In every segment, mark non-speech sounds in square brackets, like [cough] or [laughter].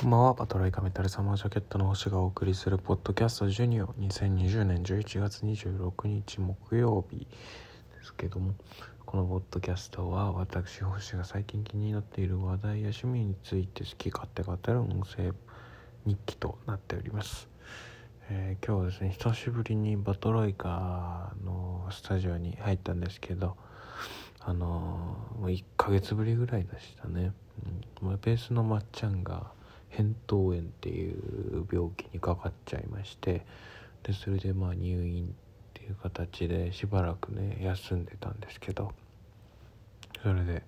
こんばんは、パトライカメタルサマージャケットの星がお送りするポッドキャストジュニオ2020年11月26日木曜日ですけども。このポッドキャストは私星が最近気になっている話題や趣味について好き勝手語る音声日記となっております、えー今日はですね久しぶりにバトロイカのスタジオに入ったんですけどあのーもう1ヶ月ぶりぐらいでしたね、うん、ベースのまっちゃんが扁桃炎っていう病気にかかっちゃいましてでそれでまあ入院っていう形でしばらくね休んでたんですけどそれで、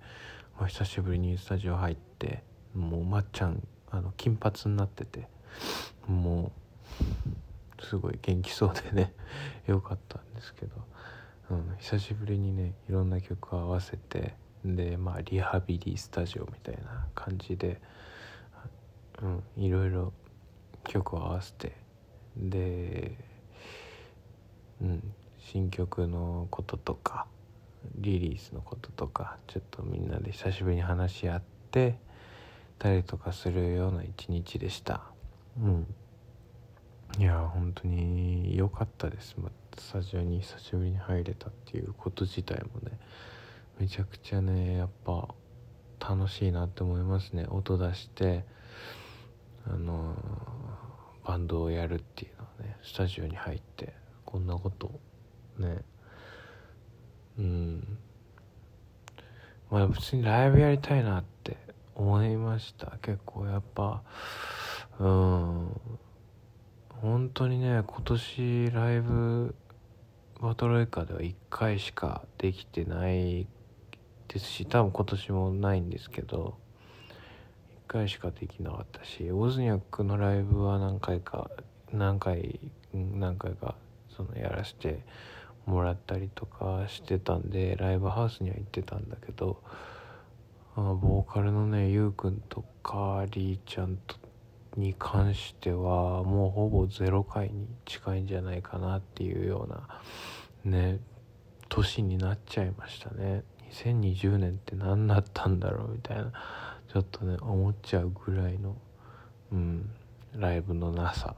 まあ、久しぶりにスタジオ入ってもうまっちゃんあの金髪になっててもうすごい元気そうでね [laughs] よかったんですけど、うん、久しぶりにねいろんな曲を合わせてでまあリハビリスタジオみたいな感じで、うん、いろいろ曲を合わせて。で、うん、新曲のこととかリリースのこととかちょっとみんなで久しぶりに話し合ってたりとかするような一日でした。うん。いや本当に良かったです、まあ、スタジオに久しぶりに入れたっていうこと自体もねめちゃくちゃねやっぱ楽しいなって思いますね。音出してあのバンドをやるっていうのはねスタジオに入ってこんなことねうん。まあ普通にライブやりたいなって思いました。結構やっぱうん。本当にね今年ライブバトロイカでは1回しかできてないですし多分今年もないんですけど回しかできなかったしオズニャックのライブは何回か何回何回かそのやらせてもらったりとかしてたんでライブハウスには行ってたんだけどボーカルのねゆうくんとかりーちゃんとに関してはもうほぼ0回に近いんじゃないかなっていうようなね年になっちゃいましたね。2020年って何だったんだろうみたいな。ちょっとね思っちゃうぐらいのうんライブのなさ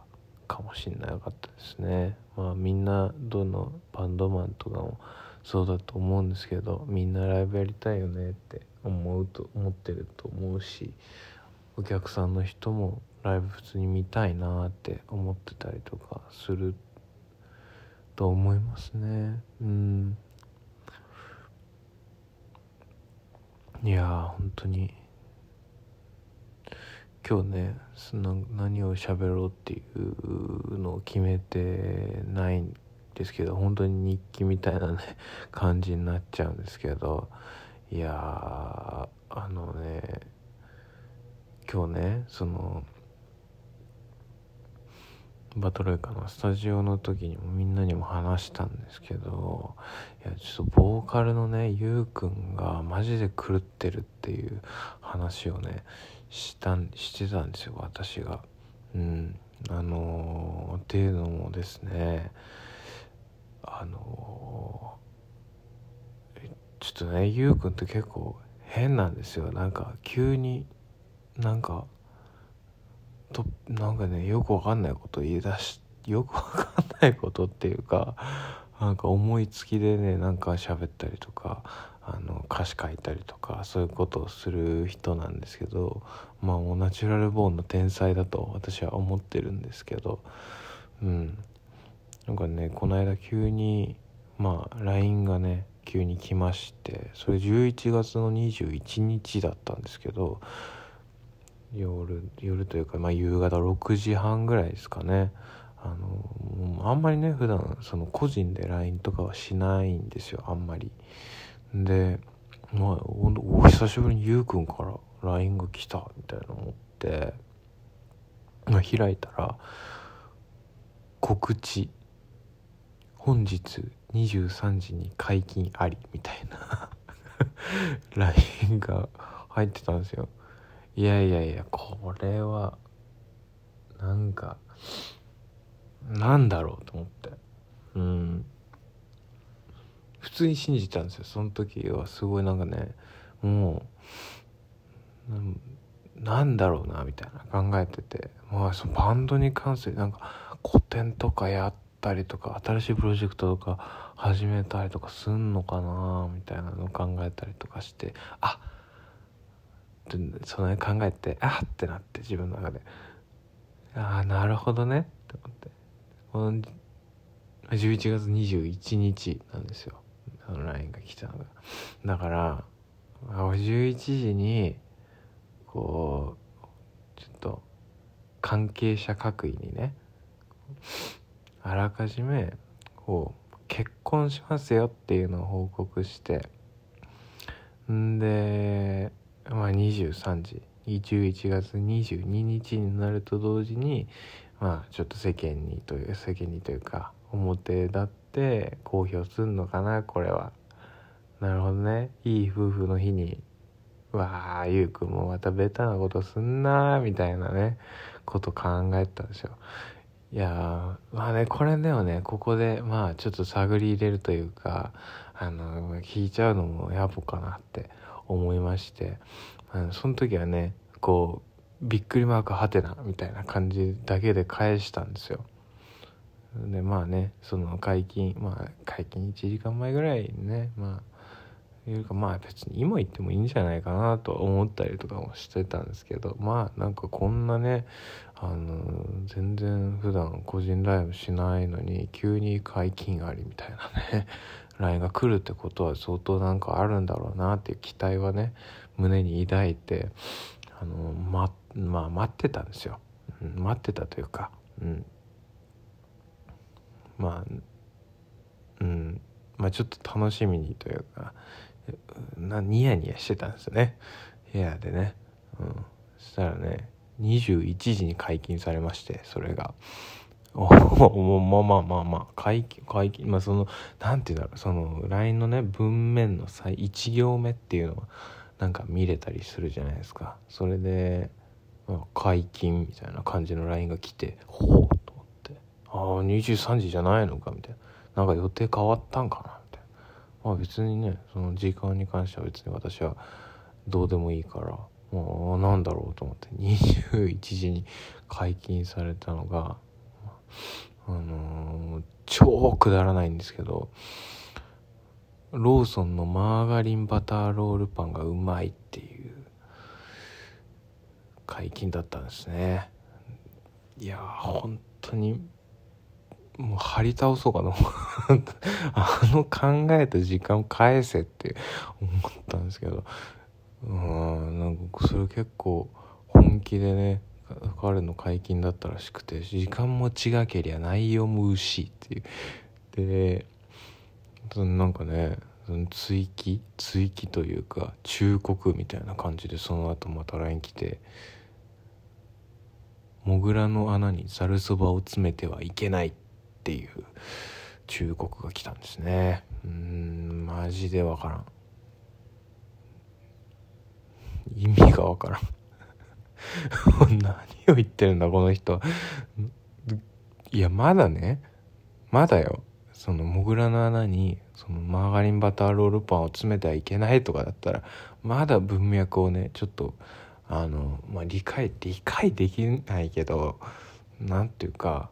かもしんなかったですね。まあみんなどのバンドマンとかもそうだと思うんですけどみんなライブやりたいよねって思うと思ってると思うしお客さんの人もライブ普通に見たいなって思ってたりとかすると思いますね。うん。いや本当に今日ねその何を喋ろうっていうのを決めてないんですけど本当に日記みたいなね感じになっちゃうんですけどいやーあのね今日ねそのバトロイカのスタジオの時にもみんなにも話したんですけどいやちょっとボーカルのねゆうくんがマジで狂ってるっていう話をねしたんしてたんですよ私が。うん。あのーっていうのもですねあのーちょっとねゆうくんって結構変なんですよ。なんか急になんかとなんかねよくわかんないこと言い出しよくわかんないことっていうかなんか思いつきでねなんか喋ったりとかあの歌詞書いたりとかそういうことをする人なんですけどまあもうナチュラルボーンの天才だと私は思ってるんですけどうん。なんかねこの間急にまあ LINE がね急に来ましてそれ11月の21日だったんですけど夜夜というか、まあ、夕方6時半ぐらいですかね。あのあんまりね普段その個人で LINE とかはしないんですよあんまり。でまあほんとお久しぶりにゆうくんから LINE が来たみたいな思って、まあ、開いたら告知。本日23時に解禁ありみたいな。[laughs] LINE が入ってたんですよ。いやいやいやこれはなんかなんだろうと思って。うん。普通に信じたんですよ。その時はすごいなんかねもう、うんなんだろうなみたいな考えてて。まあそのバンドに関するなんか古典とかやったりとか新しいプロジェクトとか始めたりとかすんのかなみたいなのを考えたりとかしてあっその辺考えてあっってなって自分の中で。ああなるほどねって思って。この11月21日なんですよ。その LINE が来たのが。だから11時にこうちょっと関係者各位にねあらかじめこう結婚しますよっていうのを報告してんでまあ23時11月22日になると同時にまあちょっと世間にという世間にというか表立って公表すんのかなこれは。なるほどね。いい夫婦の日にわあゆうくんもまたベタなことすんなみたいなねこと考えたんですよいやまあねこれでもね。ここでまあちょっと探り入れるというかあの聞いちゃうのも野暮かなって思いまして。あのその時はねこうびっくりマークはてなみたいな感じだけで返したんですよ。でまあねその解禁まあ解禁1時間前ぐらいにねまあいうかまあ別に今言ってもいいんじゃないかなと思ったりとかもしてたんですけどまあなんかこんなねあの全然普段個人ライブしないのに急に解禁ありみたいなね [laughs] LINE が来るってことは相当なんかあるんだろうなっていう期待はね胸に抱いてあのままあ待ってたんですよ、うん、待ってたというかうん。まあうん。まあちょっと楽しみにというかなニヤニヤしてたんですよね。部屋でね、うん、そしたらね21時に解禁されましてそれが。[laughs] おまあまあまあまあ解禁解禁まあそのなんていうんだろうその LINE のね文面の最1行目っていうのはなんか見れたりするじゃないですか。それで、解禁みたいな感じの LINE が来てほうと思って。ああ23時じゃないのかみたいな。なんか予定変わったんかなみたいな。まあ別にねその時間に関しては別に私はどうでもいいからもうなんだろうと思って21時に解禁されたのがあのー、超くだらないんですけどローソンのマーガリンバターロールパンがうまいっていう。解禁だったんですね。いや本当にもう張り倒そうかな。[laughs] あの考えた時間返せって思ったんですけど。うんなんかそれ結構本気でね彼の解禁だったらしくて時間も違けりゃ内容も薄いっていう。でなんかね追記？追記というか忠告みたいな感じでその後また LINE 来て「モグラの穴にざるそばを詰めてはいけない」っていう忠告が来たんですね。うんマジでわからん。意味がわからん。[laughs] 何を言ってるんだこの人。いやまだね。まだよ。そのモグラの穴にそのマーガリンバターロールパンを詰めてはいけないとかだったらまだ文脈をねちょっとあのまあ理解理解できないけど何ていうか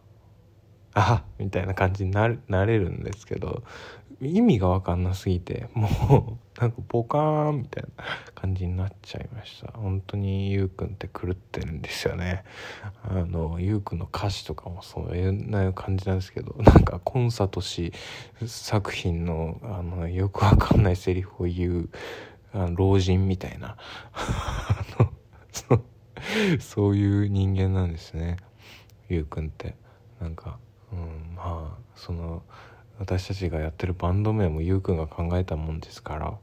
あみたいな感じになるなれるんですけど意味が分かんなすぎてもう [laughs] なんかポカーンみたいな感じになっちゃいました。本当にゆうくんって狂ってるんですよね。あのゆうくんの歌詞とかもそういう感じなんですけど [laughs] なんかコンサートし作品のあのよく分かんないセリフを言うあの老人みたいな。[laughs] そういう人間なんですね。ゆうくんって。なんかうんまあその私たちがやってるバンド名もゆうくんが考えたもんですから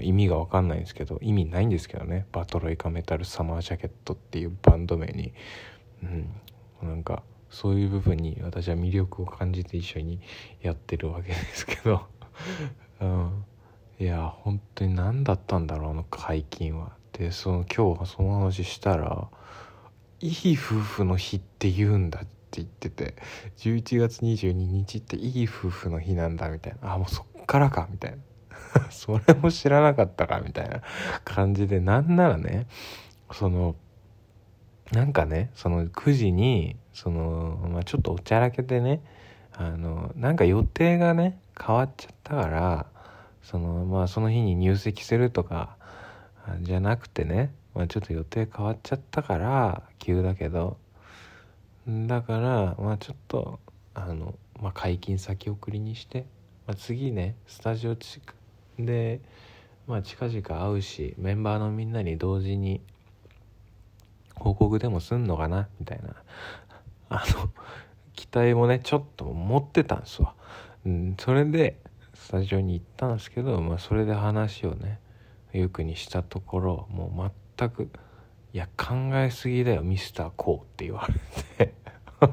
意味が分かんないんですけど意味ないんですけどね。バトロイカメタルサマージャケットっていうバンド名に。うん。なんかそういう部分に私は魅力を感じて一緒にやってるわけですけど、[laughs] うん、いや本当に何だったんだろうあの解禁は。でその今日はその話したらいい夫婦の日って言うんだって言ってて11月22日っていい夫婦の日なんだみたいな。あもうそっからかみたいな。[laughs] それも知らなかったかみたいな感じで。なんならねそのなんかねその9時にその、まあ、ちょっとおちゃらけてねあのなんか予定がね変わっちゃったからそのまあその日に入籍するとかじゃなくてね、まあ、ちょっと予定変わっちゃったから急だけどだからまあちょっとあの、まあ、解禁先送りにして、まあ、次ねスタジオで、まあ、近々会うしメンバーのみんなに同時に報告でもすんのかなみたいな。[laughs] あの期待もねちょっと持ってたんですわ、うん、それでスタジオに行ったんですけど、まあ、それで話をねゆくにしたところもう全く「いや考えすぎだよミスターコー」って言われて。[laughs]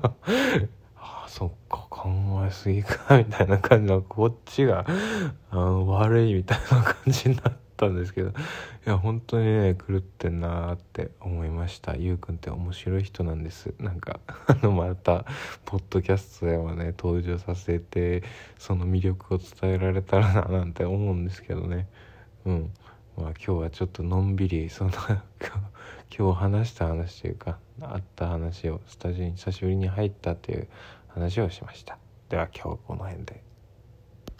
あそっか考えすぎかみたいな感じのこっちがあの悪いみたいな感じになったんですけど。いや本当にね狂ってんなって思いました。ゆうくんって面白い人なんです。なんか [laughs] あのまたポッドキャストでもね登場させてその魅力を伝えられたらななんて思うんですけどね。うん。まあ今日はちょっとのんびり [laughs] その今日話した話というかあった話をスタジオに久しぶりに入ったという話をしましたでは今日はこの辺で。